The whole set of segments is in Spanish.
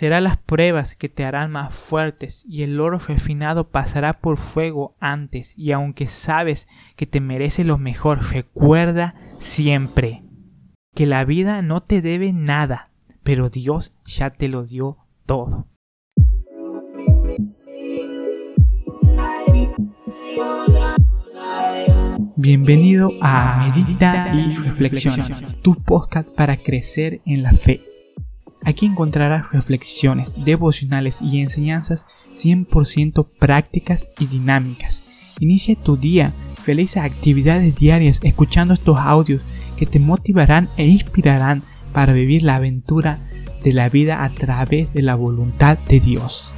Serán las pruebas que te harán más fuertes y el oro refinado pasará por fuego antes y aunque sabes que te merece lo mejor, recuerda siempre que la vida no te debe nada, pero Dios ya te lo dio todo. Bienvenido a Medita y Reflexiona, tu podcast para crecer en la fe. Aquí encontrarás reflexiones, devocionales y enseñanzas 100% prácticas y dinámicas. Inicia tu día, realiza actividades diarias escuchando estos audios que te motivarán e inspirarán para vivir la aventura de la vida a través de la voluntad de Dios.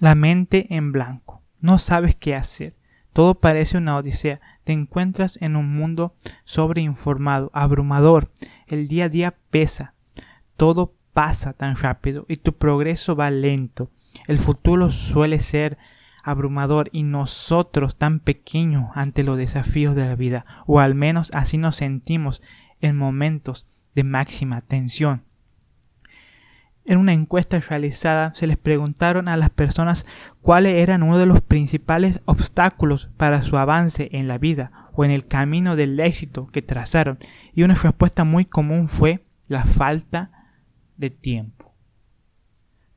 La mente en blanco. No sabes qué hacer. Todo parece una odisea. Te encuentras en un mundo sobreinformado, abrumador. El día a día pesa. Todo pasa tan rápido y tu progreso va lento. El futuro suele ser abrumador y nosotros tan pequeños ante los desafíos de la vida, o al menos así nos sentimos en momentos de máxima tensión. En una encuesta realizada se les preguntaron a las personas cuáles eran uno de los principales obstáculos para su avance en la vida o en el camino del éxito que trazaron y una respuesta muy común fue la falta de tiempo.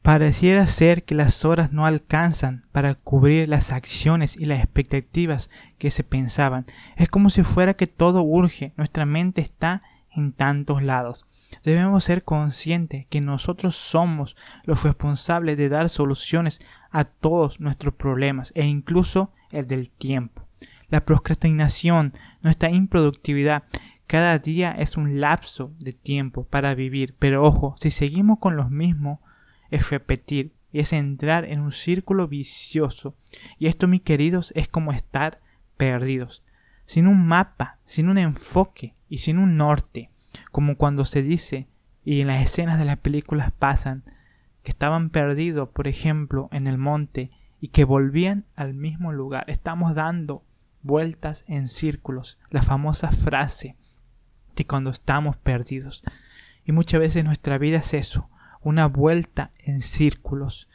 Pareciera ser que las horas no alcanzan para cubrir las acciones y las expectativas que se pensaban. Es como si fuera que todo urge, nuestra mente está en tantos lados. Debemos ser conscientes que nosotros somos los responsables de dar soluciones a todos nuestros problemas e incluso el del tiempo. La procrastinación, nuestra improductividad, cada día es un lapso de tiempo para vivir, pero ojo, si seguimos con los mismos, es repetir es entrar en un círculo vicioso. Y esto, mis queridos, es como estar perdidos, sin un mapa, sin un enfoque y sin un norte como cuando se dice, y en las escenas de las películas pasan, que estaban perdidos, por ejemplo, en el monte y que volvían al mismo lugar. Estamos dando vueltas en círculos, la famosa frase de cuando estamos perdidos. Y muchas veces nuestra vida es eso, una vuelta en círculos.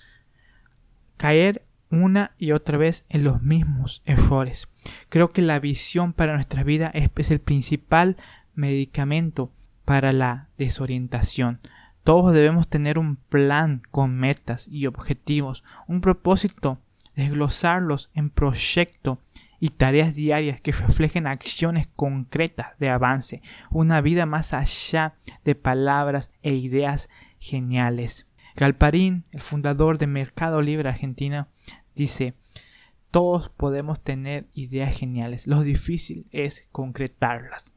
Caer una y otra vez en los mismos errores. Creo que la visión para nuestra vida es, es el principal medicamento para la desorientación. Todos debemos tener un plan con metas y objetivos, un propósito, desglosarlos en proyecto y tareas diarias que reflejen acciones concretas de avance, una vida más allá de palabras e ideas geniales. Galparín, el fundador de Mercado Libre Argentina, dice, todos podemos tener ideas geniales, lo difícil es concretarlas.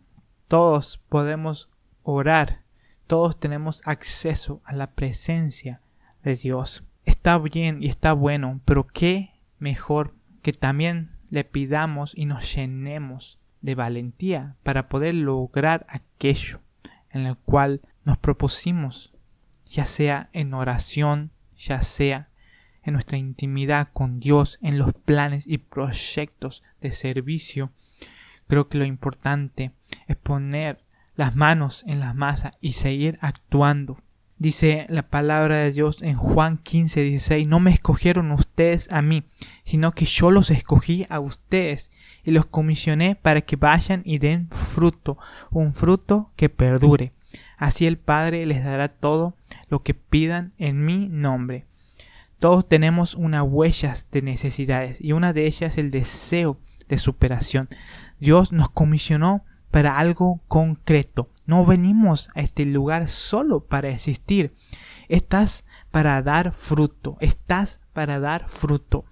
Todos podemos orar, todos tenemos acceso a la presencia de Dios. Está bien y está bueno, pero qué mejor que también le pidamos y nos llenemos de valentía para poder lograr aquello en el cual nos propusimos, ya sea en oración, ya sea en nuestra intimidad con Dios, en los planes y proyectos de servicio. Creo que lo importante es poner las manos en la masa y seguir actuando. Dice la palabra de Dios en Juan 15, 16, no me escogieron ustedes a mí, sino que yo los escogí a ustedes y los comisioné para que vayan y den fruto, un fruto que perdure. Así el Padre les dará todo lo que pidan en mi nombre. Todos tenemos una huella de necesidades y una de ellas es el deseo de superación. Dios nos comisionó para algo concreto. No venimos a este lugar solo para existir. Estás para dar fruto. Estás para dar fruto.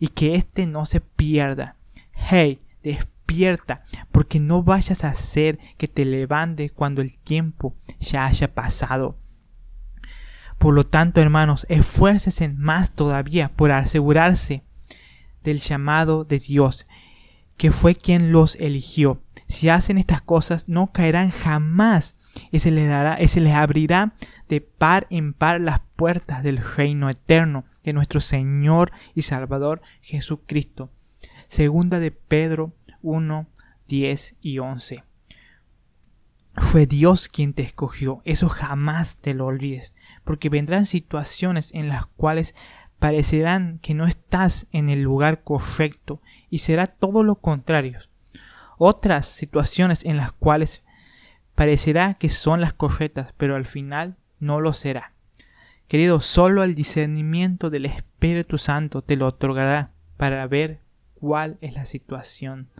Y que éste no se pierda. Hey, despierta, porque no vayas a hacer que te levantes cuando el tiempo ya haya pasado. Por lo tanto, hermanos, esfuércese más todavía por asegurarse del llamado de Dios, que fue quien los eligió. Si hacen estas cosas, no caerán jamás y se les dará, y les abrirá de par en par las puertas del reino eterno de nuestro Señor y Salvador Jesucristo. Segunda de Pedro 1, 10 y 11. fue Dios quien te escogió. Eso jamás te lo olvides. Porque vendrán situaciones en las cuales parecerán que no estás en el lugar correcto y será todo lo contrario. Otras situaciones en las cuales parecerá que son las correctas, pero al final no lo será. Querido, solo el discernimiento del Espíritu Santo te lo otorgará para ver cuál es la situación.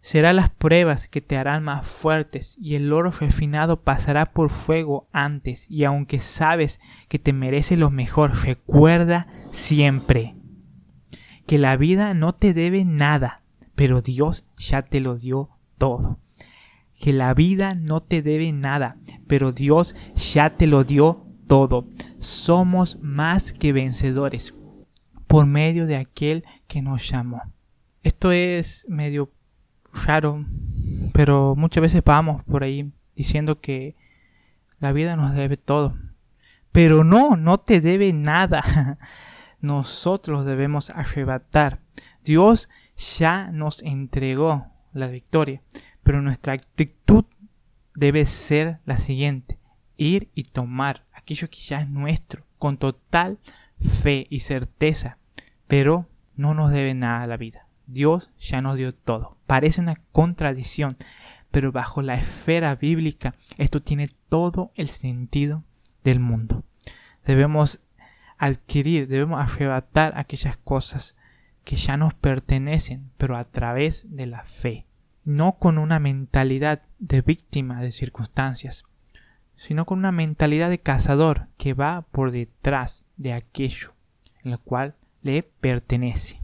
Será las pruebas que te harán más fuertes y el oro refinado pasará por fuego antes y aunque sabes que te merece lo mejor, recuerda siempre que la vida no te debe nada, pero Dios ya te lo dio todo. Que la vida no te debe nada, pero Dios ya te lo dio todo. Somos más que vencedores por medio de aquel que nos llamó. Esto es medio raro, pero muchas veces vamos por ahí diciendo que la vida nos debe todo. Pero no, no te debe nada. Nosotros debemos arrebatar. Dios ya nos entregó la victoria, pero nuestra actitud debe ser la siguiente. Ir y tomar aquello que ya es nuestro, con total fe y certeza, pero no nos debe nada la vida. Dios ya nos dio todo. Parece una contradicción, pero bajo la esfera bíblica esto tiene todo el sentido del mundo. Debemos adquirir, debemos arrebatar aquellas cosas que ya nos pertenecen, pero a través de la fe, no con una mentalidad de víctima de circunstancias, sino con una mentalidad de cazador que va por detrás de aquello en lo cual le pertenece.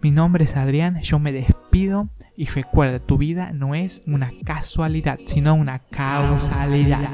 Mi nombre es Adrián, yo me despido y recuerda, tu vida no es una casualidad, sino una causalidad.